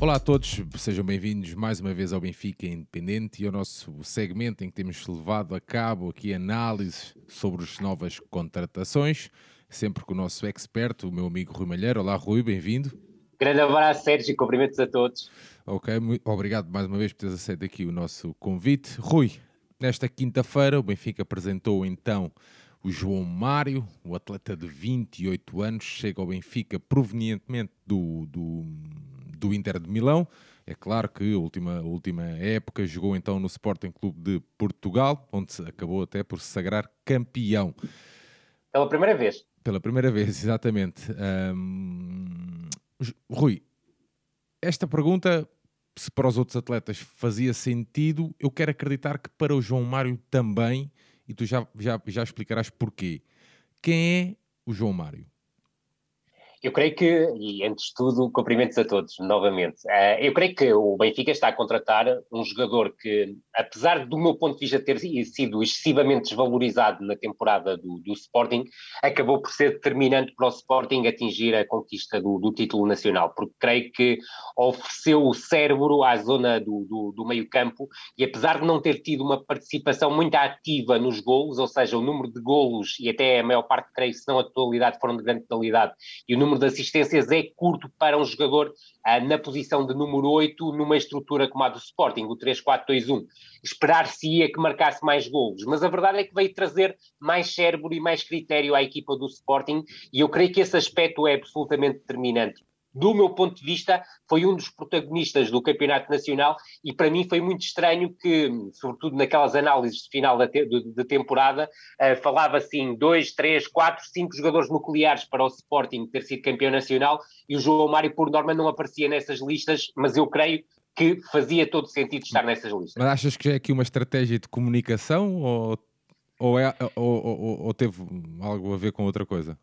Olá a todos, sejam bem-vindos mais uma vez ao Benfica Independente e ao nosso segmento em que temos levado a cabo aqui análises sobre as novas contratações, sempre com o nosso expert, o meu amigo Rui Malheiro. Olá Rui, bem-vindo. Grande abraço, Sérgio, e cumprimentos a todos. Ok, muito obrigado mais uma vez por teres aceito aqui o nosso convite. Rui, nesta quinta-feira o Benfica apresentou então o João Mário, o atleta de 28 anos, chega ao Benfica provenientemente do, do do Inter de Milão. É claro que a última, a última época jogou então no Sporting Clube de Portugal, onde acabou até por se sagrar campeão. Pela primeira vez. Pela primeira vez, exatamente. Rui, esta pergunta, se para os outros atletas fazia sentido, eu quero acreditar que para o João Mário também, e tu já, já, já explicarás porquê. Quem é o João Mário? Eu creio que, e antes de tudo, cumprimentos a todos, novamente. Uh, eu creio que o Benfica está a contratar um jogador que, apesar do meu ponto de vista ter sido excessivamente desvalorizado na temporada do, do Sporting, acabou por ser determinante para o Sporting atingir a conquista do, do título nacional, porque creio que ofereceu o cérebro à zona do, do, do meio-campo e, apesar de não ter tido uma participação muito ativa nos golos, ou seja, o número de golos, e até a maior parte, creio, se não a totalidade, foram de grande qualidade, e o número número de assistências é curto para um jogador ah, na posição de número 8, numa estrutura como a do Sporting, o 3-4-2-1. Esperar-se-ia que marcasse mais golos, mas a verdade é que veio trazer mais cérebro e mais critério à equipa do Sporting, e eu creio que esse aspecto é absolutamente determinante do meu ponto de vista, foi um dos protagonistas do Campeonato Nacional e para mim foi muito estranho que, sobretudo naquelas análises de final da te de, temporada, uh, falava assim dois, três, quatro, cinco jogadores nucleares para o Sporting ter sido campeão nacional e o João Mário, por norma, não aparecia nessas listas, mas eu creio que fazia todo sentido estar nessas listas. Mas achas que é aqui uma estratégia de comunicação ou, ou, é, ou, ou, ou teve algo a ver com outra coisa?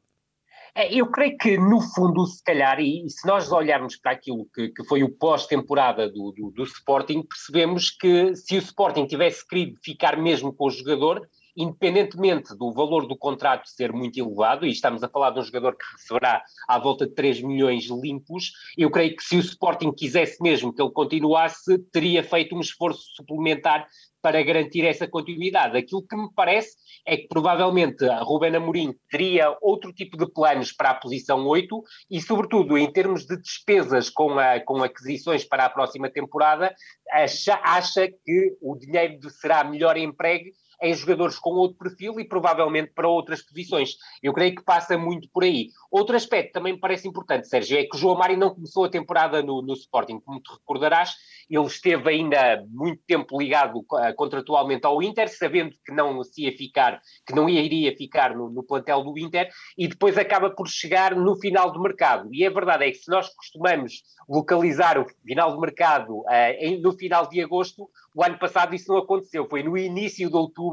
É, eu creio que, no fundo, se calhar, e, se nós olharmos para aquilo que, que foi o pós-temporada do, do, do, Sporting, percebemos que se o Sporting tivesse querido ficar mesmo com o jogador, independentemente do valor do contrato ser muito elevado, e estamos a falar de um jogador que receberá à volta de 3 milhões limpos, eu creio que se o Sporting quisesse mesmo que ele continuasse, teria feito um esforço suplementar para garantir essa continuidade. Aquilo que me parece é que provavelmente a Ruben Amorim teria outro tipo de planos para a posição 8 e, sobretudo, em termos de despesas com, a, com aquisições para a próxima temporada, acha, acha que o dinheiro será melhor empregue em jogadores com outro perfil e provavelmente para outras posições. Eu creio que passa muito por aí. Outro aspecto também me parece importante, Sérgio, é que o João Mário não começou a temporada no, no Sporting, como te recordarás, ele esteve ainda muito tempo ligado uh, contratualmente ao Inter, sabendo que não se ia ficar, que não iria ficar no, no plantel do Inter, e depois acaba por chegar no final do mercado. E a verdade é que se nós costumamos localizar o final do mercado uh, em, no final de agosto, o ano passado isso não aconteceu, foi no início de outubro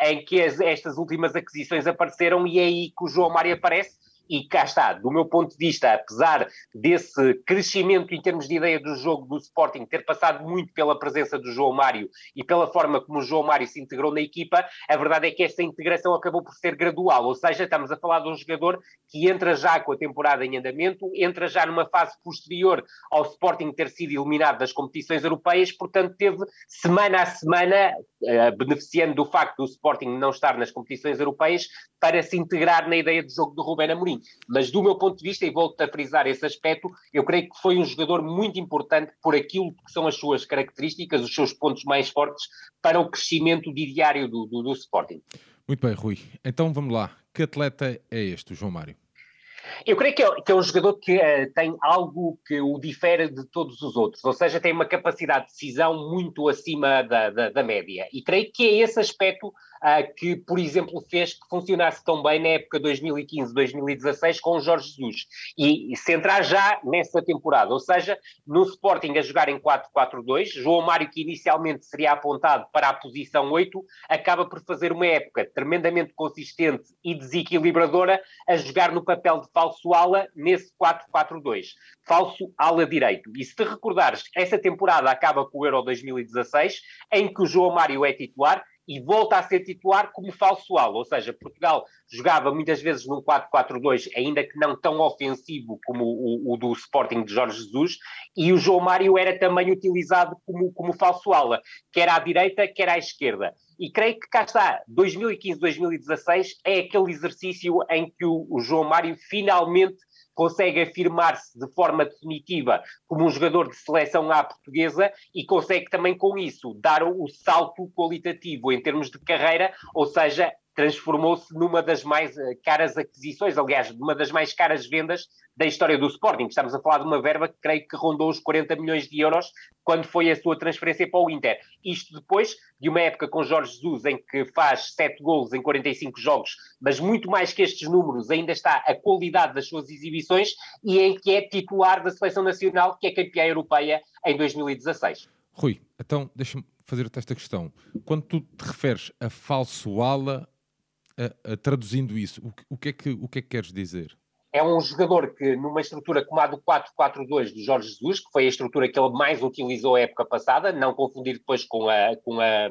em que as, estas últimas aquisições apareceram e é aí que o João Mário aparece e cá está, do meu ponto de vista, apesar desse crescimento em termos de ideia do jogo do Sporting ter passado muito pela presença do João Mário e pela forma como o João Mário se integrou na equipa, a verdade é que esta integração acabou por ser gradual, ou seja, estamos a falar de um jogador que entra já com a temporada em andamento, entra já numa fase posterior ao Sporting ter sido eliminado das competições europeias, portanto teve semana a semana, uh, beneficiando do facto do Sporting não estar nas competições europeias, para se integrar na ideia de jogo do Rubén Amorim. Mas do meu ponto de vista, e volto a frisar esse aspecto, eu creio que foi um jogador muito importante por aquilo que são as suas características, os seus pontos mais fortes para o crescimento diário do, do, do Sporting. Muito bem, Rui. Então vamos lá. Que atleta é este, o João Mário? Eu creio que é, que é um jogador que uh, tem algo que o difere de todos os outros, ou seja, tem uma capacidade de decisão muito acima da, da, da média. E creio que é esse aspecto uh, que, por exemplo, fez que funcionasse tão bem na época 2015-2016 com o Jorge Jesus. E, e se entrar já nessa temporada, ou seja, no Sporting a jogar em 4-4-2, João Mário, que inicialmente seria apontado para a posição 8, acaba por fazer uma época tremendamente consistente e desequilibradora a jogar no papel de falso ala nesse 4-4-2. Falso ala direito. E se te recordares, essa temporada acaba com o Euro 2016, em que o João Mário é titular e volta a ser titular como falso ala, ou seja, Portugal jogava muitas vezes num 4-4-2, ainda que não tão ofensivo como o, o, do Sporting de Jorge Jesus, e o João Mário era também utilizado como, como falso ala, quer à direita, quer à esquerda. E creio que cá está, 2015-2016 é aquele exercício em que o, o João Mário finalmente consegue afirmar-se de forma definitiva como um jogador de seleção à portuguesa e consegue também com isso dar o salto qualitativo em termos de carreira, ou seja, transformou-se numa das mais eh, caras aquisições, aliás, numa das mais caras vendas da história do Sporting. Estamos a falar de uma verba que creio que rondou os 40 milhões de euros quando foi a sua transferência para o Inter. Isto depois de uma época com Jorge Jesus em que faz 7 golos em 45 jogos, mas muito mais que estes números ainda está a qualidade das suas exibições e em que é titular da Seleção Nacional, que é campeã europeia em 2016. Rui, então deixa-me fazer-te esta questão. Quando tu te referes a falso ala, a, a, traduzindo isso, o, o, que é que, o que é que queres dizer? É um jogador que, numa estrutura como a do 4-4-2 do Jorge Jesus, que foi a estrutura que ele mais utilizou a época passada, não confundir depois com a, com a,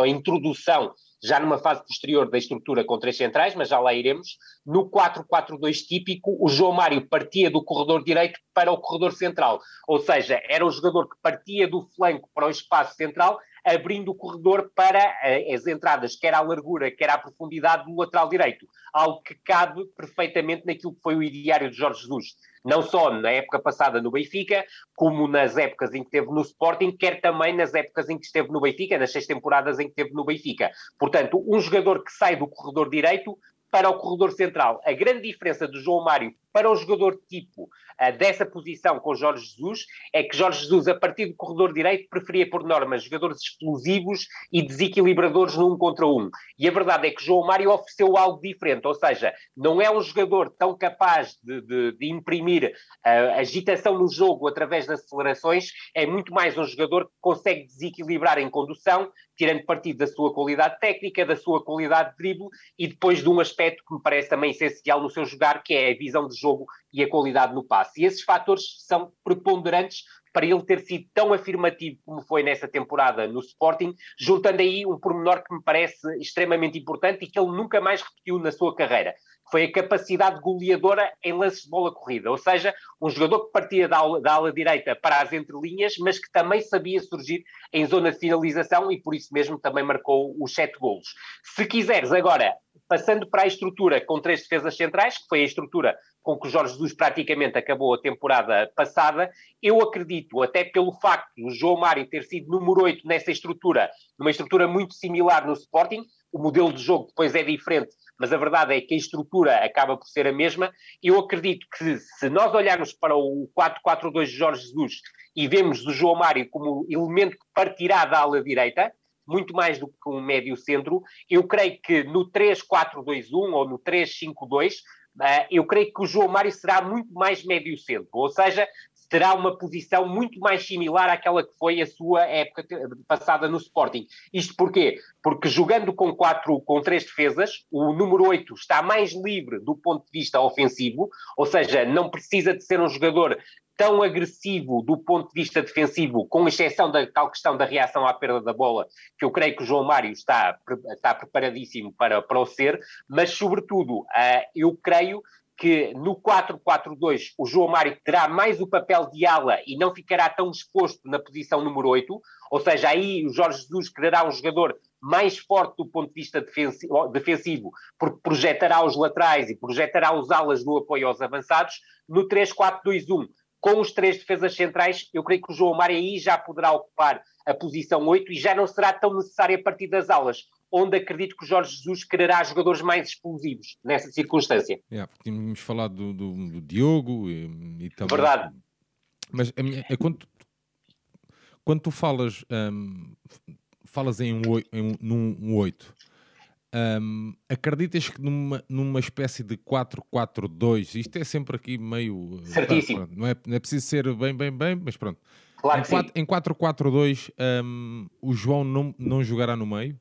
a introdução já numa fase posterior da estrutura com três centrais, mas já lá iremos. No 4-4-2 típico, o João Mário partia do corredor direito para o corredor central, ou seja, era o jogador que partia do flanco para o espaço central abrindo o corredor para uh, as entradas, quer à largura, quer à profundidade do lateral direito. Algo que cabe perfeitamente naquilo que foi o ideário de Jorge Jesus. Não só na época passada no Benfica, como nas épocas em que esteve no Sporting, quer também nas épocas em que esteve no Benfica, nas seis temporadas em que esteve no Benfica. Portanto, um jogador que sai do corredor direito para o corredor central. A grande diferença do João Mário para o jogador tipo uh, dessa posição com Jorge Jesus é que Jorge Jesus, a partir do corredor direito, preferia, por norma, jogadores explosivos e desequilibradores num contra um. E a verdade é que João Mário ofereceu algo diferente, ou seja, não é um jogador tão capaz de, de, de imprimir uh, agitação no jogo através das acelerações, é muito mais um jogador que consegue desequilibrar em condução, tirando partido da sua qualidade técnica, da sua qualidade de drible e depois de um aspecto que me parece também essencial no seu jogar, que é a visão de jogo e a qualidade no passe. E esses fatores são preponderantes para ele ter sido tão afirmativo como foi nessa temporada no Sporting, juntando aí um pormenor que me parece extremamente importante e que ele nunca mais repetiu na sua carreira, foi a capacidade goleadora em lances de bola corrida, ou seja, um jogador que partia da ala, da ala, direita para as entrelinhas, mas que também sabia surgir em zona de finalização e por isso mesmo também marcou os sete golos. Se quiseres agora, passando para a estrutura com três defesas centrais, que foi a estrutura com que o Jorge Jesus praticamente acabou a temporada passada, eu acredito, até pelo facto do João Mário ter sido número 8 nessa estrutura, numa estrutura muito similar no Sporting, o modelo de jogo depois é diferente, mas a verdade é que a estrutura acaba por ser a mesma. Eu acredito que se nós olharmos para o 4-4-2 de Jorge Jesus e vemos o João Mário como elemento que partirá da ala direita, muito mais do que um médio centro, eu creio que no 3-4-2-1 ou no 3-5-2 Uh, eu creio que o João Mário será muito mais médio centro, ou seja, terá uma posição muito mais similar àquela que foi a sua época passada no Sporting. Isto porquê? Porque jogando com quatro, com três defesas, o número 8 está mais livre do ponto de vista ofensivo, ou seja, não precisa de ser um jogador tão agressivo do ponto de vista defensivo, com exceção da tal questão da reação à perda da bola, que eu creio que o João Mário está, está preparadíssimo para, para o ser, mas sobretudo uh, eu creio que no 4-4-2 o João Mário terá mais o papel de ala e não ficará tão exposto na posição número 8, ou seja, aí o Jorge Jesus quererá um jogador mais forte do ponto de vista defensivo, porque projetará os laterais e projetará os alas no apoio aos avançados. No 3-4-2-1 com os três defesas centrais, eu creio que o João Mário aí já poderá ocupar a posição 8 e já não será tão necessário a partir das alas, onde acredito que o Jorge Jesus quererá jogadores mais explosivos nessa circunstância. Yeah, tínhamos falado do, do, do Diogo e, e também... Verdade. Mas a minha, é quando, quando tu falas, um, falas em um, em um, num 8, um, acreditas que numa, numa espécie de 4-4-2, isto é sempre aqui meio. Certíssimo. Pá, não, é, não é preciso ser bem, bem, bem, mas pronto. Claro em 4-4-2, um, o João não, não jogará no meio?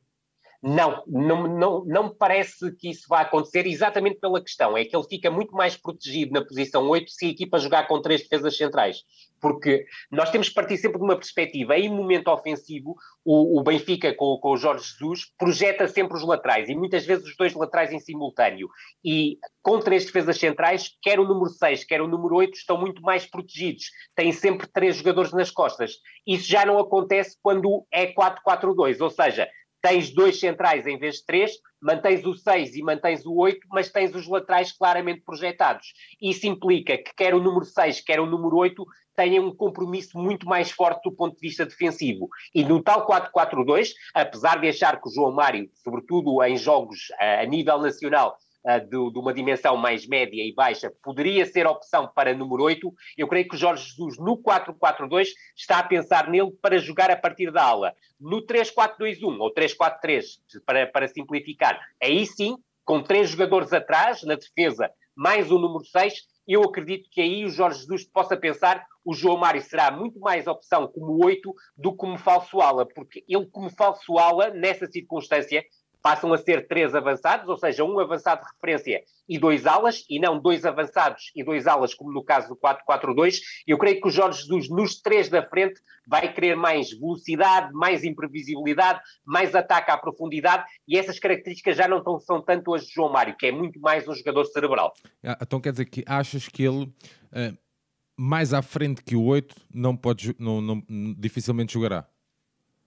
Não, não, não, não parece que isso vá acontecer, exatamente pela questão, é que ele fica muito mais protegido na posição 8 se a equipa jogar com três defesas centrais. Porque nós temos que partir sempre de uma perspectiva, em momento ofensivo, o, o Benfica com, com o Jorge Jesus projeta sempre os laterais, e muitas vezes os dois laterais em simultâneo. E com três defesas centrais, quer o número 6, quer o número 8, estão muito mais protegidos. Têm sempre três jogadores nas costas. Isso já não acontece quando é 4-4-2, ou seja, tens dois centrais em vez de três, mantens o 6 e mantens o 8, mas tens os laterais claramente projetados. Isso implica que quer o número 6, quer o número 8 tenham um compromisso muito mais forte do ponto de vista defensivo. E no tal 4-4-2, apesar de achar que o João Mário, sobretudo em jogos a nível nacional, de, de, uma dimensão mais média e baixa, poderia ser opção para número 8. Eu creio que o Jorge Jesus, no 4-4-2, está a pensar nele para jogar a partir da ala. No 3-4-2-1 ou 3-4-3, para, para simplificar, aí sim, com três jogadores atrás, na defesa, mais o número 6, eu acredito que aí o Jorge Jesus possa pensar o João Mário será muito mais opção como 8 do que como falso ala, porque ele como falso ala, nessa circunstância, passam a ser três avançados, ou seja, um avançado de referência e dois alas, e não dois avançados e dois alas, como no caso do 4-4-2. Eu creio que o Jorge Jesus, nos três da frente, vai querer mais velocidade, mais imprevisibilidade, mais ataque à profundidade, e essas características já não são tanto as de João Mário, que é muito mais um jogador cerebral. Ah, então quer dizer que achas que ele. Uh, mais à frente que o 8 não pode, não, não, dificilmente jogará.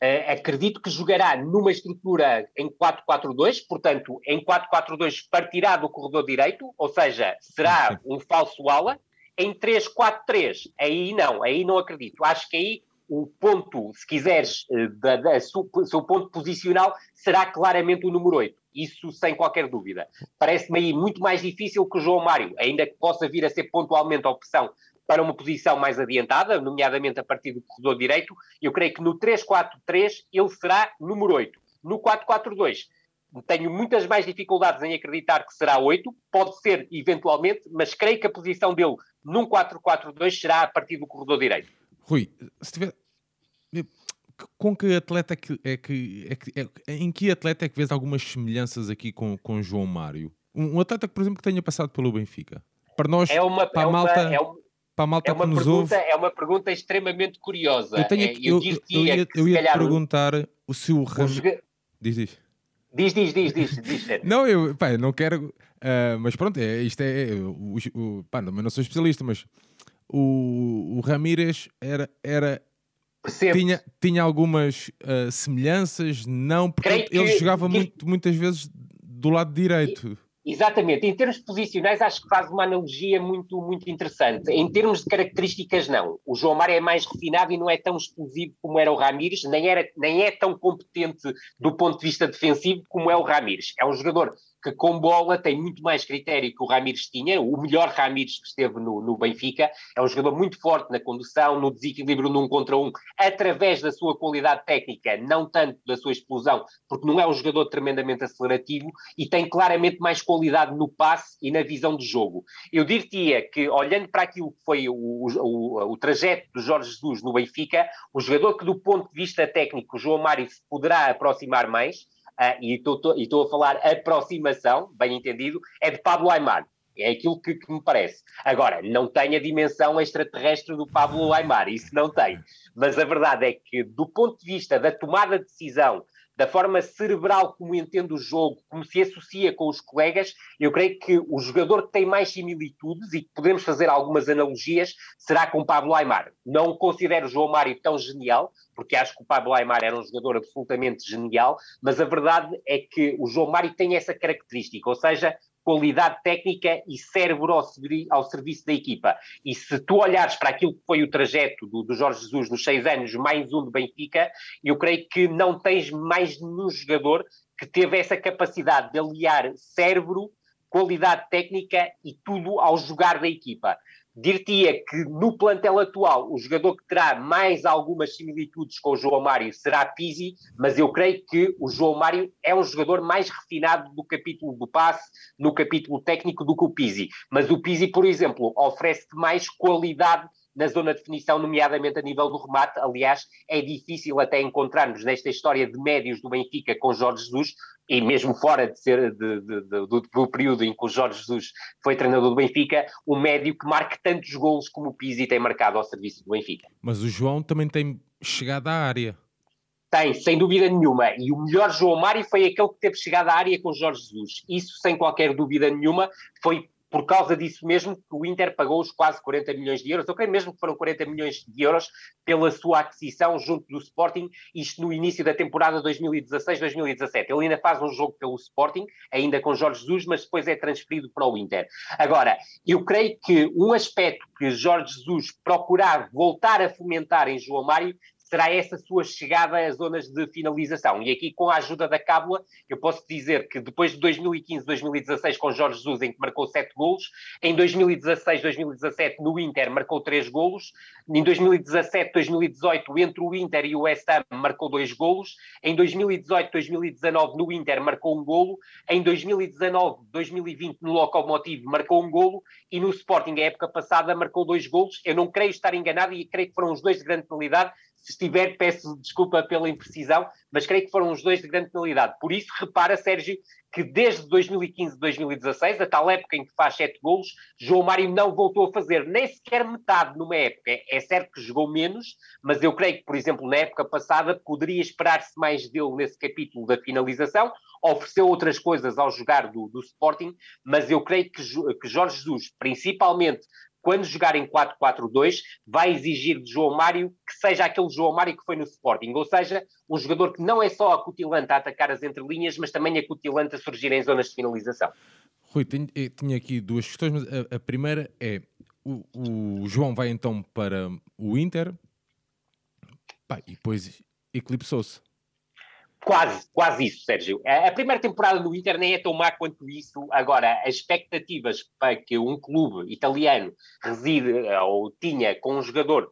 Uh, acredito que jogará numa estrutura em 4-4-2, portanto, em 4-4-2 partirá do corredor direito, ou seja, será um falso ala. Em 3-4-3, aí não, aí não acredito. Acho que aí o ponto, se quiseres, eh, da, da, o seu ponto posicional será claramente o número 8. Isso sem qualquer dúvida. Parece-me aí muito mais difícil que o João Mário, ainda que possa vir a ser pontualmente a opção para uma posição mais adiantada, nomeadamente a partir do corredor direito. Eu creio que no 3-4-3 ele será número 8. No 4-4-2 tenho muitas mais dificuldades em acreditar que será 8, pode ser eventualmente, mas creio que a posição dele num 4-4-2 será a partir do corredor direito. Rui, se tiver. Com que atleta é que, é que, é que é, em que atleta é que vês algumas semelhanças aqui com, com João Mário? Um, um atleta, por exemplo, que tenha passado pelo Benfica. Para nós, é uma, para é a malta, uma, é uma, para a malta é uma que nos pergunta, ouve. É uma pergunta extremamente curiosa. Eu, tenho É, aqui, eu, eu, eu, ia, eu ia te perguntar o seu ramo. joga... Diz, diz. Diz, diz, diz, diz, diz. não, eu pá, não quero. Uh, mas pronto, é, isto é. O, o, pá, não, eu não sou especialista, mas o, o Ramírez era. era tinha, tinha algumas uh, semelhanças, não, porque ele, jogava que... muito, muitas vezes do lado direito. Exatamente. Em termos posicionais, acho que faz uma analogia muito, muito interessante. Em termos de características, não. O João Mário é mais refinado e não é tão explosivo como era o Ramires, nem, era, nem é tão competente do ponto de vista defensivo como é o Ramires. É um jogador que com bola tem muito mais critério que o Ramires tinha, o melhor Ramires que esteve no, no, Benfica, é um jogador muito forte na condução, no desequilíbrio num contra um, através da sua qualidade técnica, não tanto da sua explosão, porque não é um jogador tremendamente acelerativo e tem claramente mais qualidade no passe e na visão de jogo. Eu diria que, olhando para aquilo que foi o, o, o trajeto do Jorge Jesus no Benfica, o jogador que do ponto de vista técnico, o João Mário se poderá aproximar mais, uh, e estou a falar aproximação, bem entendido, é de Pablo Aymar. É aquilo que, que, me parece. Agora, não tem a dimensão extraterrestre do Pablo Aymar, isso não tem. Mas a verdade é que, do ponto de vista da tomada de decisão, da forma cerebral como entende o jogo, como se associa com os colegas, eu creio que o jogador que tem mais similitudes e que podemos fazer algumas analogias será com Pablo Aymar. Não considero João Mário tão genial, porque acho que o Pablo Aymar era um jogador absolutamente genial, mas a verdade é que o João Mário tem essa característica, ou seja, qualidade técnica e cérebro ao, serviço da equipa. E se tu olhares para aquilo que foi o trajeto do, do, Jorge Jesus nos seis anos, mais um do Benfica, eu creio que não tens mais nenhum jogador que teve essa capacidade de aliar cérebro, qualidade técnica e tudo ao jogar da equipa. Dir-te-ia que no plantel atual o jogador que terá mais algumas similitudes com o João Mário será Pizzi, mas eu creio que o João Mário é um jogador mais refinado do capítulo do passe, no capítulo técnico do que o Pizzi. Mas o Pizzi, por exemplo, oferece mais qualidade na zona de definição, nomeadamente a nível do remate. Aliás, é difícil até encontrarmos nesta história de médios do Benfica com Jorge Jesus, e mesmo fora de ser de, de, de, do, do, período em que o Jorge Jesus foi treinador do Benfica, um médio que marque tantos golos como o Pizzi tem marcado ao serviço do Benfica. Mas o João também tem chegado à área. Tem, sem dúvida nenhuma. E o melhor João Mário foi aquele que teve chegado à área com Jorge Jesus. Isso, sem qualquer dúvida nenhuma, foi por causa disso mesmo que o Inter pagou os quase 40 milhões de euros, eu creio mesmo que foram 40 milhões de euros pela sua aquisição junto do Sporting, isto no início da temporada 2016-2017. Ele ainda faz um jogo pelo Sporting, ainda com Jorge Jesus, mas depois é transferido para o Inter. Agora, eu creio que um aspecto que Jorge Jesus procurar voltar a fomentar em João Mário será essa sua chegada às zonas de finalização. E aqui, com a ajuda da Cábula, eu posso dizer que depois de 2015, 2016, com Jorge Jesus, em que marcou 7 golos, em 2016, 2017, no Inter, marcou 3 golos, em 2017, 2018, entre o Inter e o West Ham, marcou 2 golos, em 2018, 2019, no Inter, marcou um golo, em 2019, 2020, no Lokomotiv, marcou um golo, e no Sporting, a época passada, marcou 2 golos. Eu não creio estar enganado e creio que foram os dois de grande qualidade, se estiver, peço desculpa pela imprecisão, mas creio que foram os dois de grande penalidade. Por isso, repara, Sérgio, que desde 2015 2016, a tal época em que faz sete golos, João Mário não voltou a fazer nem sequer metade numa época. É certo que jogou menos, mas eu creio que, por exemplo, na época passada, poderia esperar-se mais dele nesse capítulo da finalização. Ofereceu outras coisas ao jogar do, do Sporting, mas eu creio que, que Jorge Jesus, principalmente quando jogar em 4-4-2, vai exigir de João Mário que seja aquele João Mário que foi no Sporting, ou seja, um jogador que não é só acutilante a atacar as entrelinhas, mas também acutilante a surgir em zonas de finalização. Rui, tenho, eh, tinha aqui duas questões, mas a, a primeira é: o, o, João vai então para o Inter pá, e depois eclipsou-se. Quase, quase isso, Sérgio. A primeira temporada do Inter nem é tão má quanto isso. Agora, as expectativas para que um clube italiano reside ou tinha com um jogador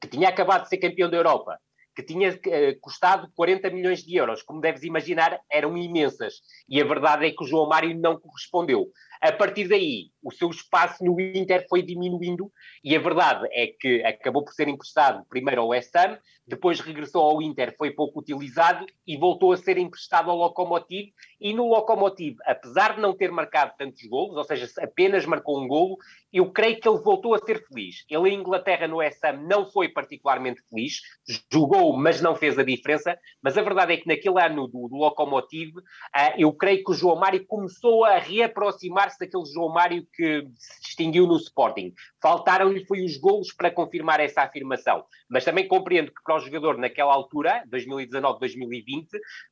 que tinha acabado de ser campeão da Europa, que tinha uh, custado 40 milhões de euros, como deves imaginar, eram imensas. E a verdade é que o João Mário não correspondeu. A partir daí, o seu espaço no Inter foi diminuindo e a verdade é que acabou por ser emprestado primeiro ao West Ham, depois regressou ao Inter, foi pouco utilizado e voltou a ser emprestado ao Lokomotiv. E no Lokomotiv, apesar de não ter marcado tantos golos, ou seja, apenas marcou um golo, eu creio que ele voltou a ser feliz. Ele em Inglaterra no West Ham não foi particularmente feliz, jogou, mas não fez a diferença. Mas a verdade é que naquele ano do, do Lokomotiv, uh, eu creio que o João Mário começou a reaproximar-se daquele João Mário que se distinguiu no Sporting. Faltaram-lhe foi os golos para confirmar essa afirmação. Mas também compreendo que para o jogador naquela altura, 2019-2020,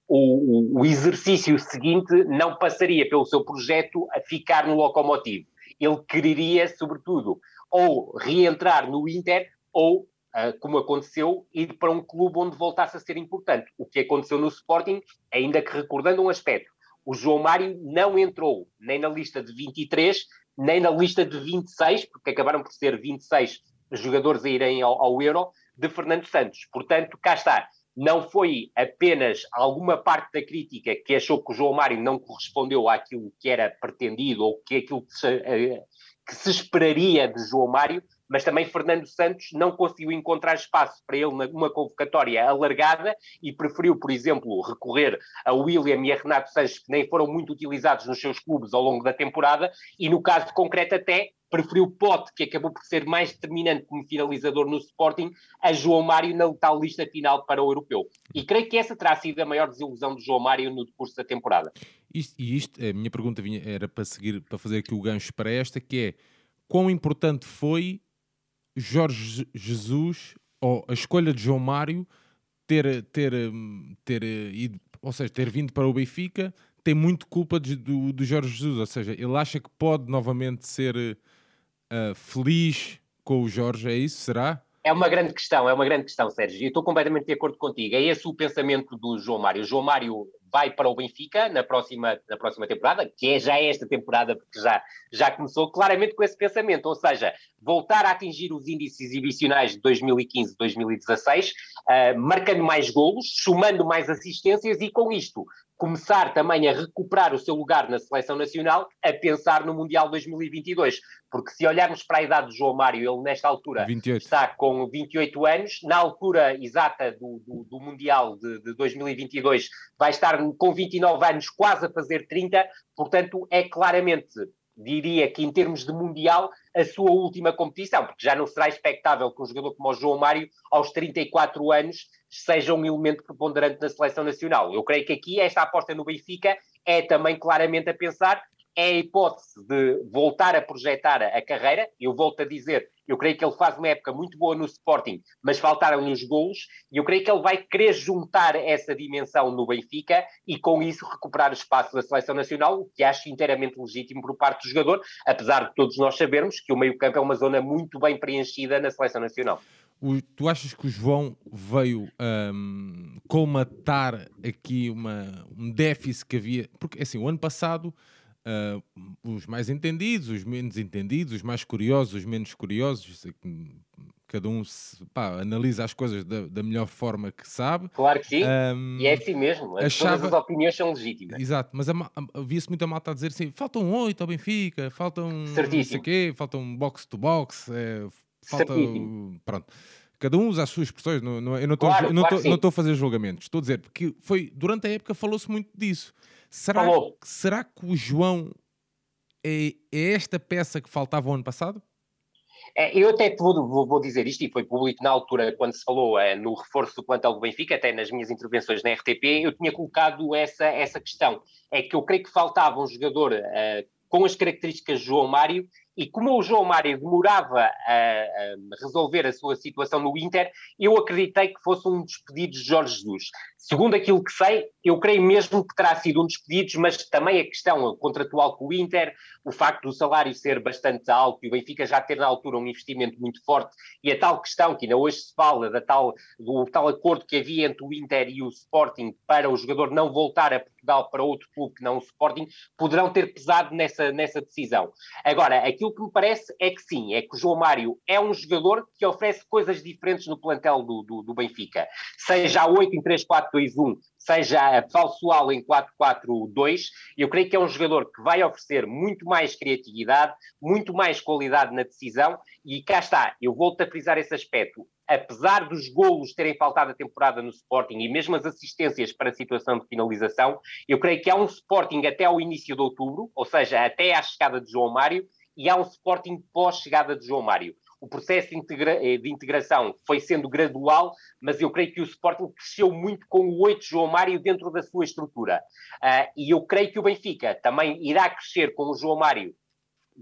o, o exercício seguinte não passaria pelo seu projeto a ficar no Lokomotiv. Ele quereria, sobretudo, ou reentrar no Inter ou Uh, como aconteceu, ir para um clube onde voltasse a ser importante. O que aconteceu no Sporting, ainda que recordando um aspecto, o João Mário não entrou nem na lista de 23, nem na lista de 26, porque acabaram por ser 26 jogadores a irem ao, ao Euro, de Fernando Santos. Portanto, cá está. Não foi apenas alguma parte da crítica que achou que o João Mário não correspondeu àquilo que era pretendido ou que aquilo que se, eh, que se esperaria de João Mário, mas também Fernando Santos não conseguiu encontrar espaço para ele numa convocatória alargada e preferiu, por exemplo, recorrer a William e a Renato Sanches, que nem foram muito utilizados nos seus clubes ao longo da temporada, e no caso concreto até preferiu Pote, que acabou por ser mais determinante como finalizador no Sporting, a João Mário na tal lista final para o Europeu. E creio que essa terá sido a maior desilusão de João Mário no decurso da temporada. Isto, e isto, a minha pergunta vinha, era para seguir, para fazer aqui o gancho para esta, que é quão importante foi Jorge Jesus, ou a escolha de João Mário, ter, ter, ter ido, ou seja, ter vindo para o Benfica, tem muito culpa de, do, do Jorge Jesus. Ou seja, ele acha que pode novamente ser uh, feliz com o Jorge, é isso? Será? É uma grande questão, é uma grande questão, Sérgio. E estou completamente de acordo contigo. É esse o pensamento do João Mário. O João Mário vai para o Benfica na próxima, na próxima temporada, que é já esta temporada, porque já, já começou claramente com esse pensamento, ou seja, voltar a atingir os índices exibicionais de 2015-2016, uh, marcando mais golos, somando mais assistências e com isto começar também a recuperar o seu lugar na seleção nacional, a pensar no Mundial 2022. Porque se olharmos para a idade de João Mário, ele nesta altura 28. está com 28 anos, na altura exata do, do, do Mundial de, de 2022 vai estar com 29 anos, quase a fazer 30, portanto é claramente diria que em termos de Mundial, a sua última competição, porque já não será expectável que um jogador como o João Mário, aos 34 anos, seja um elemento preponderante na seleção nacional. Eu creio que aqui esta aposta no Benfica é também claramente a pensar é a hipótese de voltar a projetar a carreira. Eu volto a dizer, eu creio que ele faz uma época muito boa no Sporting, mas faltaram-lhe os golos, e eu creio que ele vai querer juntar essa dimensão no Benfica e com isso recuperar o espaço da seleção nacional, o que acho inteiramente legítimo por parte do jogador, apesar de todos nós sabermos que o meio-campo é uma zona muito bem preenchida na seleção nacional. O, tu achas que o João veio um, aqui uma, um déficit que havia? Porque, assim, o ano passado Uh, os mais entendidos, os menos entendidos, os mais curiosos, os menos curiosos, cada um se, pá, analisa as coisas da, da, melhor forma que sabe. Claro que sim, um, e é assim mesmo, achava... todas as opiniões são legítimas. Exato, mas havia-se muita malta a dizer assim, faltam oito ao Benfica, faltam Certíssimo. não sei quê, faltam box-to-box, é, falta... Pronto. Cada um usa as suas expressões, não, não, eu não estou claro, claro a fazer julgamentos, estou a dizer, porque foi, durante a época falou-se muito disso. Será, será que o João é, é, esta peça que faltava o ano passado? É, eu até vou, vou, vou, dizer isto, e foi público na altura, quando se falou é, no reforço do plantel do Benfica, até nas minhas intervenções na RTP, eu tinha colocado essa, essa questão. É que eu creio que faltava um jogador uh, com as características de João Mário e como o João Mário demorava a, a, resolver a sua situação no Inter, eu acreditei que fosse um despedido de Jorge Jesus. Segundo aquilo que sei, eu creio mesmo que terá sido um despedido, mas também a questão contratual com o Inter, o facto do salário ser bastante alto e o Benfica já ter na altura um investimento muito forte e a tal questão que ainda hoje se fala da tal, do tal acordo que havia entre o Inter e o Sporting para o jogador não voltar a Portugal para outro clube que não o Sporting, poderão ter pesado nessa, nessa decisão. Agora, aquilo que me parece é que sim, é que o João Mário é um jogador que oferece coisas diferentes no plantel do, do, do Benfica, seja a 8 em 3-4 2-1, seja a falsoal em 4-4-2, eu creio que é um jogador que vai oferecer muito mais criatividade, muito mais qualidade na decisão, e cá está, eu volto a frisar esse aspecto. Apesar dos golos terem faltado a temporada no Sporting e mesmo as assistências para a situação de finalização, eu creio que há um Sporting até ao início de outubro, ou seja, até à chegada de João Mário, e há um Sporting pós-chegada de João Mário o processo de, integra eh, de, integração foi sendo gradual, mas eu creio que o Sporting cresceu muito com o 8 João Mário dentro da sua estrutura. Uh, e eu creio que o Benfica também irá crescer com o João Mário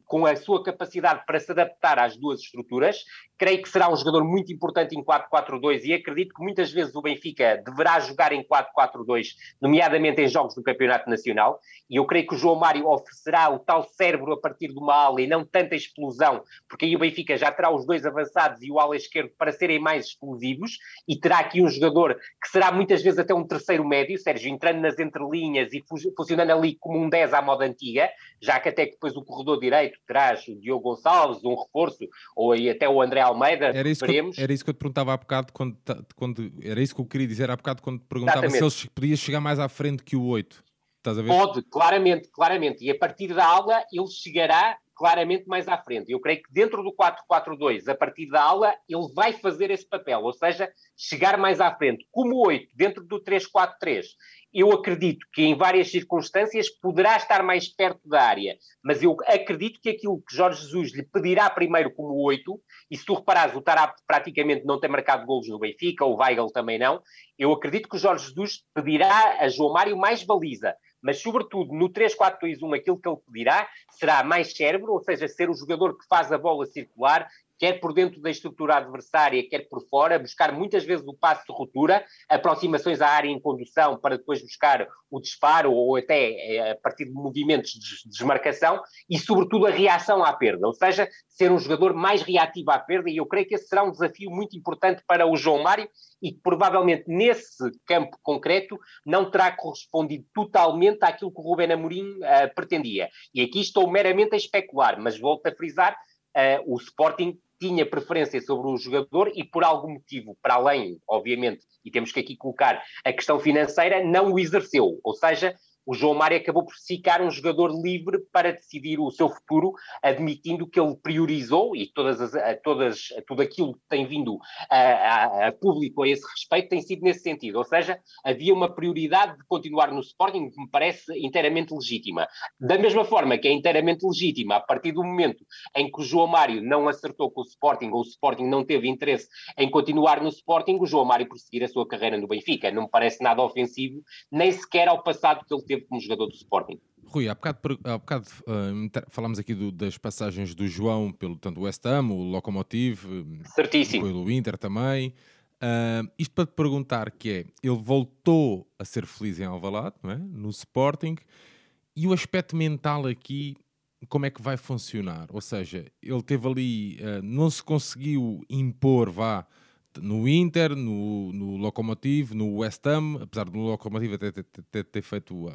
com a sua capacidade para se adaptar às duas estruturas. Creio que será um jogador muito importante em 4-4-2 e acredito que muitas vezes o Benfica deverá jogar em 4-4-2, nomeadamente em jogos do Campeonato Nacional. E eu creio que o João Mário oferecerá o tal cérebro a partir de uma ala e não tanta explosão, porque aí o Benfica já terá os dois avançados e o ala esquerdo para serem mais explosivos e terá aqui um jogador que será muitas vezes até um terceiro médio, Sérgio, entrando nas entrelinhas e funcionando ali como um 10 à moda antiga, já que até depois o corredor direito traz o Diogo Gonçalves, um reforço, ou aí até o André Almeida, era isso, que era isso que eu te perguntava há bocado, quando, quando, era isso que eu queria dizer há bocado, quando te perguntava Exatamente. se ele podia chegar mais à frente que o 8. Estás a ver? Pode, claramente, claramente. E a partir da aula ele chegará claramente mais à frente. Eu creio que dentro do 4-4-2, a partir da aula, ele vai fazer esse papel, ou seja, chegar mais à frente. Como o 8, dentro do 3-4-3, eu acredito que em várias circunstâncias poderá estar mais perto da área, mas eu acredito que aquilo que Jorge Jesus lhe pedirá primeiro como oito, e se tu reparares, o Tarap praticamente não tem marcado golos no Benfica, o Weigl também não, eu acredito que o Jorge Jesus pedirá a João Mário mais baliza, mas sobretudo no 3-4-2-1 aquilo que ele pedirá será mais cérebro, ou seja, ser o jogador que faz a bola circular, quer por dentro da estrutura adversária, quer por fora, buscar muitas vezes o passo de ruptura, aproximações à área em condução para depois buscar o disparo ou até eh, a partir de movimentos de desmarcação e, sobretudo, a reação à perda, ou seja, ser um jogador mais reativo à perda e eu creio que esse será um desafio muito importante para o João Mário e que provavelmente nesse campo concreto não terá correspondido totalmente àquilo que o Rubén Amorim uh, pretendia. E aqui estou meramente a especular, mas volto a frisar, uh, o Sporting tinha preferência sobre o jogador e por algum motivo, para além, obviamente, e temos que aqui colocar a questão financeira, não o exerceu. Ou seja, o João Mário acabou por ficar um jogador livre para decidir o seu futuro, admitindo que ele priorizou, e todas as, todas, tudo aquilo que tem vindo a, a, a, público a esse respeito tem sido nesse sentido. Ou seja, havia uma prioridade de continuar no Sporting que me parece inteiramente legítima. Da mesma forma que é inteiramente legítima, a partir do momento em que o João Mário não acertou com o Sporting, ou o Sporting não teve interesse em continuar no Sporting, o João Mário prosseguir a sua carreira no Benfica. Não me parece nada ofensivo, nem sequer ao passado que ele teve como jogador do Sporting. Rui, há bocado, há bocado uh, falámos aqui do, das passagens do João pelo tanto West Ham, o Locomotive, Certíssimo. pelo Inter também. Uh, isto para te perguntar que é, ele voltou a ser feliz em Alvalade, não é? no Sporting, e o aspecto mental aqui, como é que vai funcionar? Ou seja, ele teve ali, uh, não se conseguiu impor, vá, no Inter, no, no Locomotive, no West Ham, apesar do Locomotive até ter, ter, ter feito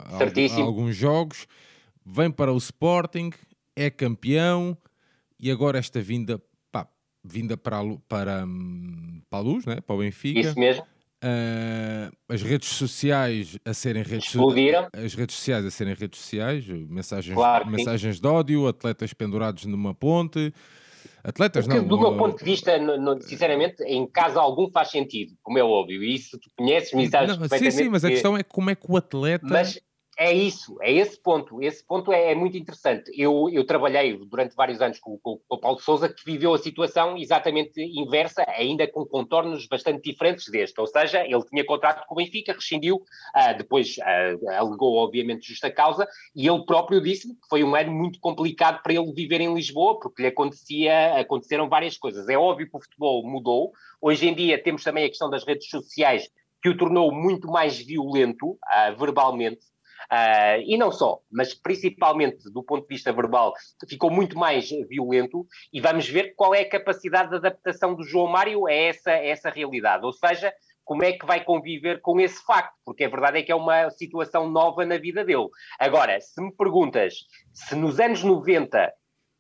alguns jogos, vem para o Sporting, é campeão e agora esta vinda, pá, vinda para, a, para, hum, para a luz, né? para o Benfica. Isso mesmo. Uh, as redes sociais a serem redes Explodiram. as redes sociais a serem redes sociais, mensagens, claro, mensagens de ódio, atletas pendurados numa ponte, Atletas, Porque, não. Do meu ponto de vista, no, no, sinceramente, em caso algum faz sentido, como é óbvio, e isso tu conheces-me e sabes não, Sim, sim, mas a questão é como é que o atleta. Mas é isso, é esse ponto. Esse ponto é, é muito interessante. Eu, eu, trabalhei durante vários anos com, com, com, o Paulo Souza, que viveu a situação exatamente inversa, ainda com contornos bastante diferentes deste. Ou seja, ele tinha contrato com o Benfica, rescindiu, uh, depois uh, alegou, obviamente, justa causa, e ele próprio disse que foi um ano muito complicado para ele viver em Lisboa, porque lhe acontecia, aconteceram várias coisas. É óbvio que o futebol mudou. Hoje em dia temos também a questão das redes sociais, que o tornou muito mais violento, uh, verbalmente Uh, e não só, mas principalmente do ponto de vista verbal, ficou muito mais violento e vamos ver qual é a capacidade de adaptação do João Mário a essa, a essa realidade. Ou seja, como é que vai conviver com esse facto, porque a verdade é que é uma situação nova na vida dele. Agora, se me perguntas se nos anos 90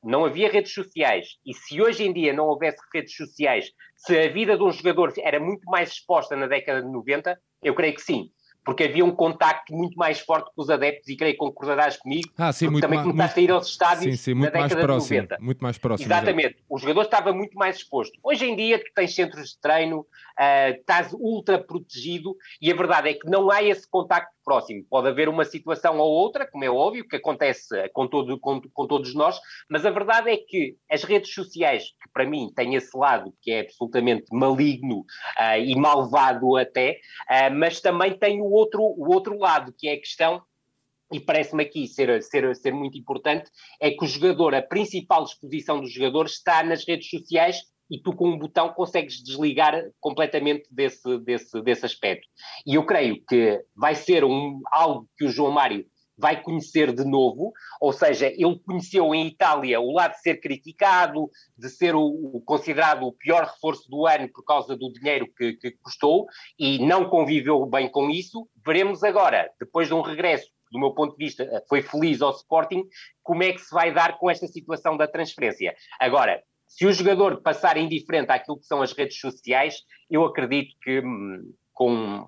não havia redes sociais e se hoje em dia não houvesse redes sociais, se a vida de um jogador era muito mais exposta na década de 90, eu creio que sim porque havia um contacto muito mais forte com os adeptos, e creio que concordarás comigo, ah, sim, muito também começaste muito, a ir aos estádios sim, sim, muito na década mais próximo, de 90. Muito mais próximo. Exatamente, já. o jogador estava muito mais exposto. Hoje em dia, tu tens centros de treino, uh, estás ultra protegido, e a verdade é que não há esse contacto próximo. Pode haver uma situação ou outra, como é óbvio, que acontece com, todo, com, com todos nós, mas a verdade é que as redes sociais, que para mim têm esse lado que é absolutamente maligno uh, e malvado até, uh, mas também tem o outro, o outro lado, que é a questão e parece-me aqui ser, ser, ser muito importante, é que o jogador, a principal exposição do jogador está nas redes sociais e tu com um botão consegues desligar completamente desse, desse, desse aspecto. E eu creio que vai ser um, algo que o João Mário vai conhecer de novo, ou seja, ele conheceu em Itália o lado de ser criticado, de ser o, o considerado o pior reforço do ano por causa do dinheiro que, que custou e não conviveu bem com isso. Veremos agora, depois de um regresso do meu ponto de vista, foi feliz ao Sporting, como é que se vai dar com esta situação da transferência. Agora, se o jogador passar indiferente àquilo que são as redes sociais, eu acredito que hum, com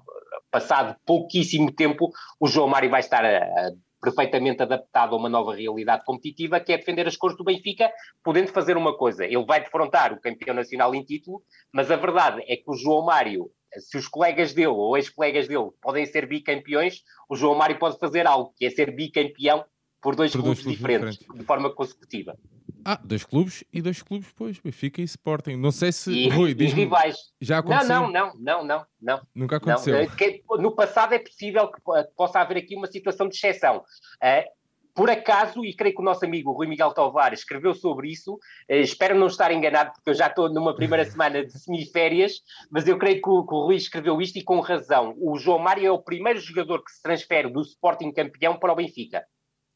passado pouquíssimo tempo o João Mário vai estar a, a, perfeitamente adaptado a uma nova realidade competitiva, que é defender as cores do Benfica, podendo fazer uma coisa. Ele vai defrontar o campeão nacional em título, mas a verdade é que o João Mário, se os colegas dele ou ex-colegas dele podem ser bicampeões, o João Mário pode fazer algo, que é ser bicampeão por dois, por clubes, dois diferentes, diferentes, de forma consecutiva. Ah, dois clubes e dois clubes, pois, Benfica e Sporting. Não sei se. E, Rui, e rivais. Já aconteceu? Não, não, não, não, não. Nunca aconteceu. Não. Eh, no passado é possível que possa haver aqui uma situação de exceção. Uh, por acaso, e creio que o nosso amigo Rui Miguel Tavares escreveu sobre isso, uh, espero não estar enganado, porque eu já estou numa primeira semana de semiférias, mas eu creio que o, que o Rui escreveu isto e com razão. O João Mário é o primeiro jogador que se transfere do Sporting campeão para o Benfica.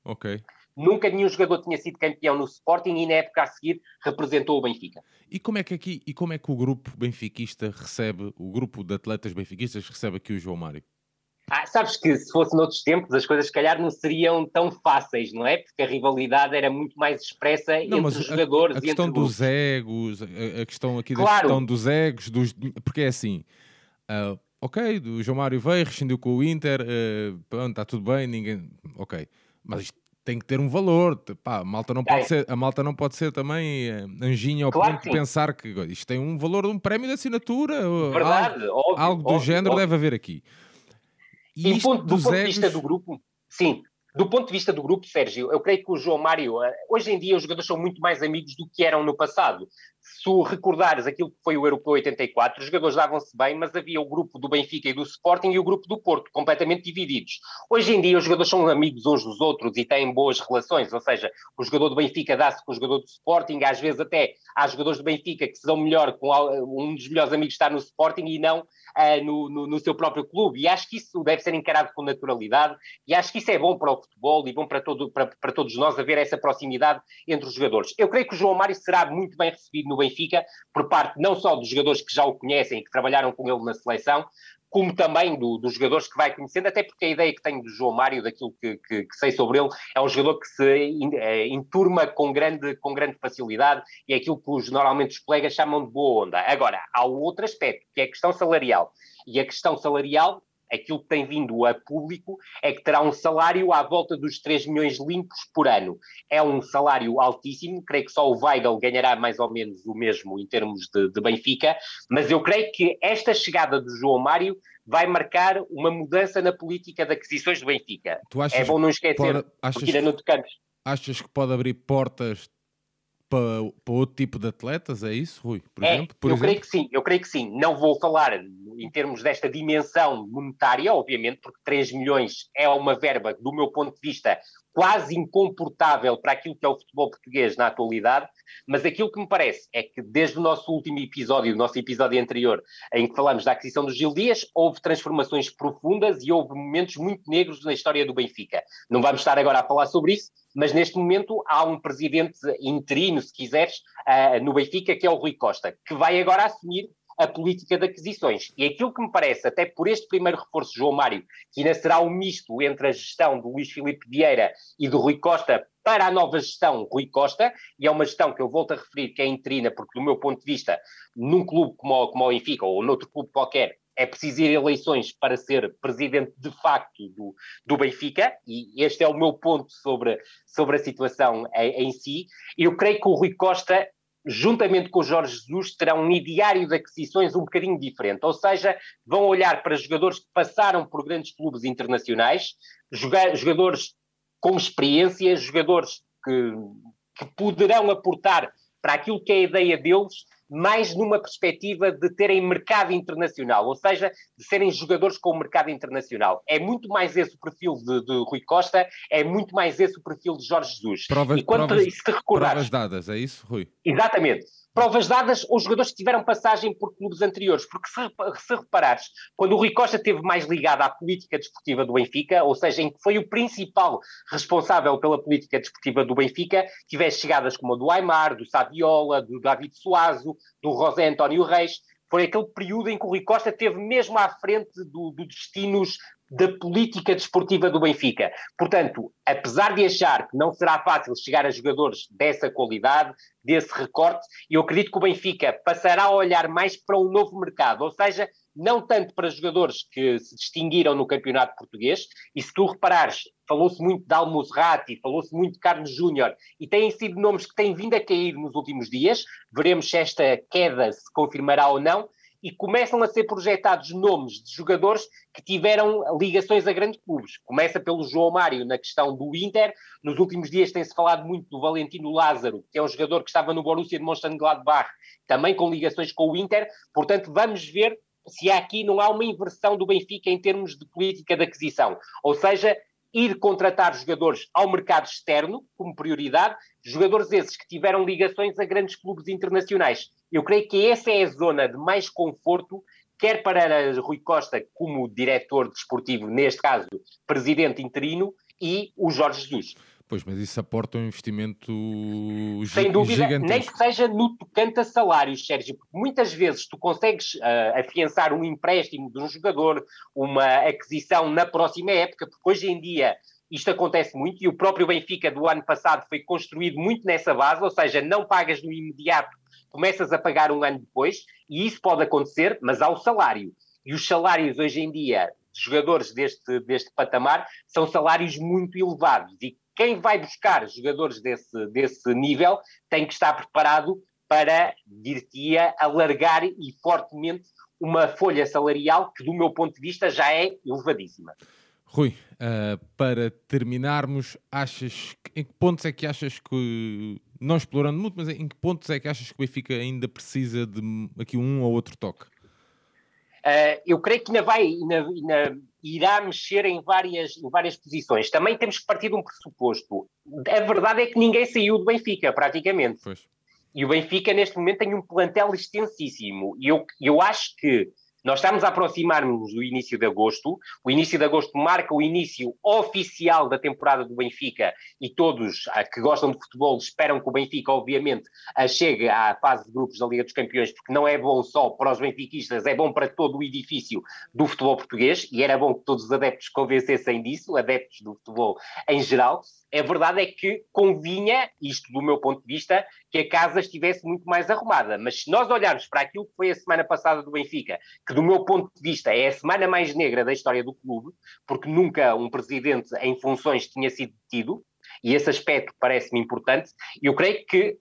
Ok. Nunca nenhum jogador tinha sido campeão no Sporting e na época a seguir representou o Benfica. E como é que aqui e como é que o grupo benfiquista recebe, o grupo de atletas benfiquistas recebe aqui o João Mário? Ah, sabes que se fosse noutros tempos as coisas se calhar não seriam tão fáceis, não é? Porque a rivalidade era muito mais expressa não, entre os jogadores a, a questão dos egos, a, a, questão aqui claro. da questão dos egos, dos, porque é assim, uh, ok, o João Mário veio, rescindiu com o Inter, uh, pronto, está tudo bem, ninguém, ok, mas isto tem que ter um valor, pá, a malta não pode é. ser, a malta não pode ser também uh, anjinha ao claro ponto de pensar que isto tem um valor de um prémio de assinatura, Verdade, algo, óbvio, algo do óbvio, género óbvio. deve haver aqui. E, ponto, do ponto de vista do grupo, sim, do ponto de vista do grupo, Sérgio, eu creio que o João Mário, eh, hoje em dia os jogadores são muito mais amigos do que eram no passado. Se recordares aquilo que foi o Europeu 84, os jogadores davam-se bem, mas havia o grupo do Benfica e do Sporting e o grupo do Porto, completamente divididos. Hoje em dia os jogadores são amigos uns dos outros e têm boas relações, ou seja, o jogador do Benfica dá-se com o jogador do Sporting, às vezes até há jogadores do Benfica que se dão melhor com um dos melhores amigos está no Sporting e não uh, no, no, no, seu próprio clube. E acho que isso deve ser encarado com naturalidade e acho que isso é bom para o futebol e bom para, todo, para, para todos nós haver essa proximidade entre os jogadores. Eu creio que o João Mário será muito bem recebido no Benfica por parte não só dos jogadores que já o conhecem e que trabalharam com ele na seleção, como também do, dos jogadores que vai conhecendo, até porque a ideia que tenho do João Mário, daquilo que, que, que sei sobre ele, é um jogador que se é, enturma com grande, com grande facilidade e é aquilo que os, normalmente os colegas chamam de boa onda. Agora, há outro aspecto, que é a questão salarial. E a questão salarial aquilo que tem vindo a público é que terá um salário à volta dos 3 milhões limpos por ano. É um salário altíssimo, creio que só o Weigl ganhará mais ou menos o mesmo em termos de, de Benfica, mas eu creio que esta chegada do João Mário vai marcar uma mudança na política de aquisições do Benfica. é bom não esquecer, pode, achas, porque ainda não tocamos. Achas que pode abrir portas para, para outro tipo de atletas, é isso, Rui? Por é, exemplo? Por eu exemplo? creio que sim, eu creio que sim. Não vou falar em termos desta dimensão monetária, obviamente, porque 3 milhões é uma verba, do meu ponto de vista, quase incomportável para aquilo que é o futebol português na atualidade, mas aquilo que me parece é que desde o nosso último episódio, o nosso episódio anterior, em que falamos da aquisição do Gil Dias, houve transformações profundas e houve momentos muito negros na história do Benfica. Não vamos estar agora a falar sobre isso, mas neste momento há um presidente interino, se quiseres, uh, no Benfica, que é o Rui Costa, que vai agora assumir a política de aquisições. E aquilo que me parece, até por este primeiro reforço, João Mário, que ainda será um misto entre a gestão do Luís Filipe Vieira e do Rui Costa para a nova gestão Rui Costa, e é uma gestão que eu volto a referir que é interina, porque do meu ponto de vista, num clube como o, como o Benfica ou noutro clube qualquer, é preciso ir eleições para ser presidente de facto do, do Benfica, e este é o meu ponto sobre, sobre a situação em, em si. Eu creio que o Rui Costa juntamente com o Jorge Jesus, terão um ideário de aquisições um bocadinho diferente. Ou seja, vão olhar para jogadores que passaram por grandes clubes internacionais, jogadores com experiência, jogadores que, que poderão aportar para aquilo que é a ideia deles mais numa perspectiva de terem mercado internacional, ou seja, de serem jogadores com o mercado internacional. É muito mais esse o perfil de, de Rui Costa, é muito mais esse o perfil de Jorge Jesus. Provas, e quando, provas, se provas dadas, é isso, Rui? Exatamente provas dadas aos jogadores que tiveram passagem por clubes anteriores, porque se, se reparares, quando o Rui Costa esteve mais ligado à política desportiva do Benfica, ou seja, em que foi o principal responsável pela política desportiva do Benfica, tivesse chegadas como a do Aymar, do Saviola, do David Suazo, do José António Reis, foi aquele período em que o Rui Costa esteve mesmo à frente do destinos da política desportiva do Benfica. Portanto, apesar de achar que não será fácil chegar a jogadores dessa qualidade, desse recorte, eu acredito que o Benfica passará a olhar mais para um novo mercado, ou seja, não tanto para jogadores que se distinguiram no campeonato português, e se tu reparares, falou-se muito de Almos Ratti, falou-se muito de Carlos Júnior, e têm sido nomes que têm vindo a cair nos últimos dias, veremos se esta queda se confirmará ou não, e começam a ser projetados nomes de jogadores que tiveram ligações a grandes clubes. Começa pelo João Mário na questão do Inter. Nos últimos dias tem-se falado muito do Valentino Lázaro, que é um jogador que estava no Borussia de Mönchengladbach, também com ligações com o Inter. Portanto, vamos ver se aqui não há uma inversão do Benfica em termos de política de aquisição. Ou seja, ir contratar jogadores ao mercado externo como prioridade, jogadores esses que tiveram ligações a grandes clubes internacionais. Eu creio que essa é a zona de mais conforto, quer para Rui Costa como diretor desportivo, neste caso presidente interino, e o Jorge Jesus. Pois, mas isso aporta um investimento Sem dúvida, gigantesco. nem que seja no tocante a salários, Sérgio, porque muitas vezes tu consegues uh, afiançar um empréstimo de um jogador, uma aquisição na próxima época, porque hoje em dia isto acontece muito e o próprio Benfica do ano passado foi construído muito nessa base, ou seja, não pagas no imediato, começas a pagar um ano depois, e isso pode acontecer, mas ao salário. E os salários hoje em dia de jogadores deste, deste patamar são salários muito elevados e quem vai buscar jogadores desse, desse nível tem que estar preparado para, dir-te-ia, alargar e fortemente uma folha salarial que, do meu ponto de vista, já é elevadíssima. Rui, uh, para terminarmos, achas em que pontos é que achas que, não explorando muito, mas em que pontos é que achas que o Benfica ainda precisa de aqui um ou outro toque? Uh, eu creio que ainda vai, ainda, ainda irá mexer em várias, em várias posições. Também temos que partir de um pressuposto. A verdade é que ninguém saiu do Benfica, praticamente. Pois. E o Benfica, neste momento, tem um plantel extensíssimo. E eu, eu acho que nós estamos a aproximar-nos do início de agosto. O início de agosto marca o início oficial da temporada do Benfica e todos ah, que gostam de futebol esperam que o Benfica, obviamente, ah, chegue à fase de grupos da Liga dos Campeões, porque não é bom só para os benfiquistas, é bom para todo o edifício do futebol português e era bom que todos os adeptos convencessem disso, adeptos do futebol em geral. A verdade é que convinha, isto do meu ponto de vista, que a casa estivesse muito mais arrumada. Mas se nós olharmos para aquilo que foi a semana passada do Benfica, que do meu ponto de vista é a semana mais negra da história do clube, porque nunca um presidente em funções tinha sido detido, e esse aspecto parece-me importante, eu creio que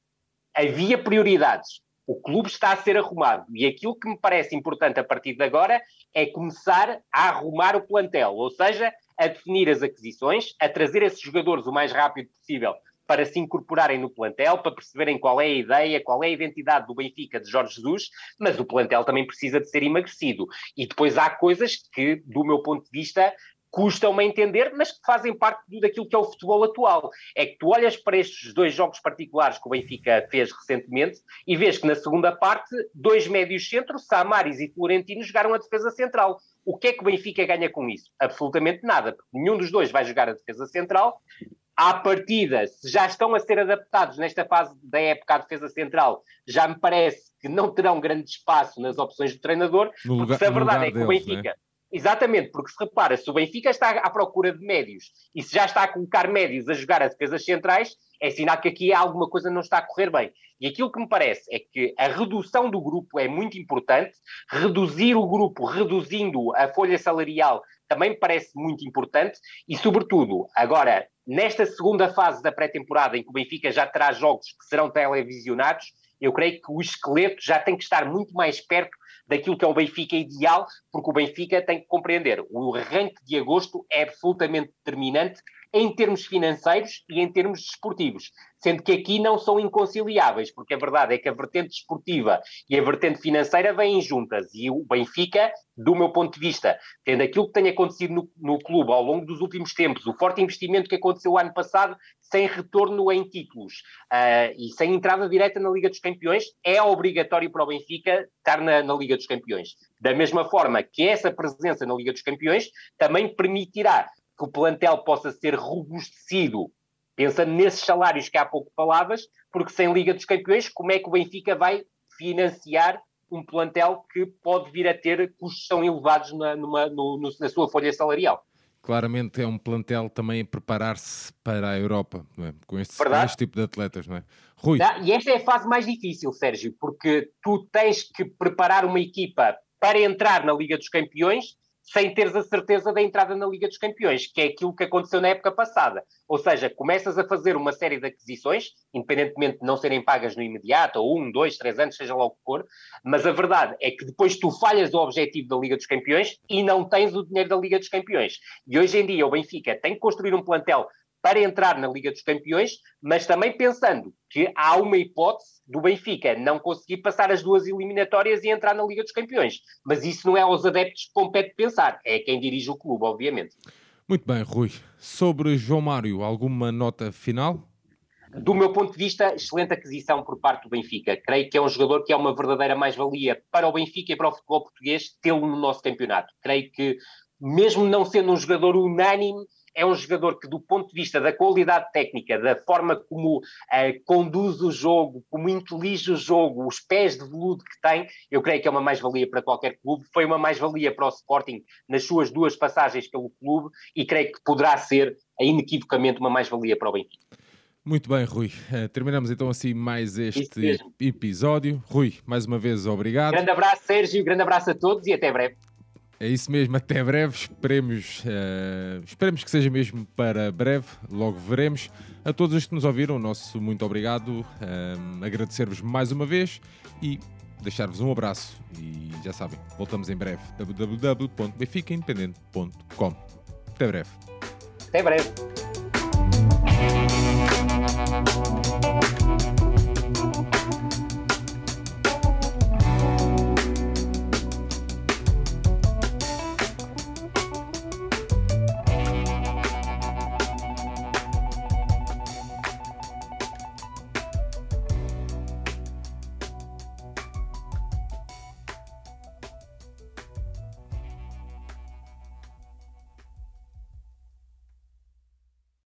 havia prioridades. O clube está a ser arrumado e aquilo que me parece importante a partir de agora é começar a arrumar o plantel, ou seja, a definir as aquisições, a trazer esses jogadores o mais rápido possível para se incorporarem no plantel, para perceberem qual é a ideia, qual é a identidade do Benfica de Jorge Jesus, mas o plantel também precisa de ser emagrecido. E depois há coisas que, do meu ponto de vista, custam-me a entender, mas que fazem parte daquilo que é o futebol atual. É que tu olhas para estes dois jogos particulares que o Benfica fez recentemente e vês que na segunda parte, dois médios centros, Samaris e Florentino, jogaram a defesa central. O que é que o Benfica ganha com isso? Absolutamente nada, porque nenhum dos dois vai jogar a defesa central. À partida, se já estão a ser adaptados nesta fase da época à defesa central, já me parece que não terão grande espaço nas opções do treinador, porque se a verdade é que deles, o Benfica. Né? Exatamente, porque se repara, se o Benfica está à procura de médios e se já está a colocar médios a jogar as defesas centrais, é sinal que aqui alguma coisa não está a correr bem. E aquilo que me parece é que a redução do grupo é muito importante, reduzir o grupo, reduzindo a folha salarial, também me parece muito importante, e sobretudo, agora, nesta segunda fase da pré-temporada, em que o Benfica já terá jogos que serão televisionados, eu creio que o esqueleto já tem que estar muito mais perto daquilo que é o Benfica ideal, porque o Benfica tem que compreender, o arranque de agosto é absolutamente determinante em termos financeiros e em termos desportivos, sendo que aqui não são inconciliáveis, porque a verdade é que a vertente desportiva e a vertente financeira vêm juntas, e o Benfica, do meu ponto de vista, tendo aquilo que tem acontecido no, no clube ao longo dos últimos tempos, o forte investimento que aconteceu ano passado, sem retorno em títulos uh, e sem entrada direta na Liga dos Campeões, é obrigatório para o Benfica estar na, na Liga dos Campeões. Da mesma forma que essa presença na Liga dos Campeões também permitirá que o plantel possa ser robustecido, pensando nesses salários que há pouco falavas, porque sem Liga dos Campeões, como é que o Benfica vai financiar um plantel que pode vir a ter custos tão elevados na, numa, no, no, na sua folha salarial? Claramente é um plantel também a preparar-se para a Europa, é? com, este, com, este, tipo de atletas, não é? Rui. e esta é a fase mais difícil, Sérgio, porque tu tens que preparar uma equipa para entrar na Liga dos Campeões sem teres a certeza da entrada na Liga dos Campeões, que é aquilo que aconteceu na época passada. Ou seja, começas a fazer uma série de aquisições, independentemente de não serem pagas no imediato, ou um, dois, três anos, seja lá o que for, mas a verdade é que depois tu falhas o objetivo da Liga dos Campeões e não tens o dinheiro da Liga dos Campeões. E hoje em dia o Benfica tem que construir um plantel para entrar na Liga dos Campeões, mas também pensando que há uma hipótese do Benfica não conseguir passar as duas eliminatórias e entrar na Liga dos Campeões. Mas isso não é aos adeptos que compete pensar, é quem dirige o clube, obviamente. Muito bem, Rui. Sobre João Mário, alguma nota final? Do meu ponto de vista, excelente aquisição por parte do Benfica. Creio que é um jogador que é uma verdadeira mais-valia para o Benfica e para o futebol português tê-lo no nosso campeonato. Creio que, mesmo não sendo um jogador unânime, é um jogador que, do ponto de vista da qualidade técnica, da forma como uh, conduz o jogo, como intelige o jogo, os pés de veludo que tem, eu creio que é uma mais-valia para qualquer clube. Foi uma mais-valia para o Sporting nas suas duas passagens pelo clube e creio que poderá ser, inequivocamente, uma mais-valia para o Benfica. Muito bem, Rui. Uh, terminamos então assim mais este episódio. Rui, mais uma vez, obrigado. Grande abraço, Sérgio, grande abraço a todos e até breve. É isso mesmo, até breve. Esperemos, uh, esperemos que seja mesmo para breve, logo veremos. A todos os que nos ouviram, nosso muito obrigado. Uh, Agradecer-vos mais uma vez e deixar-vos um abraço. E já sabem, voltamos em breve. www.beficaindependente.com Até breve. Até breve.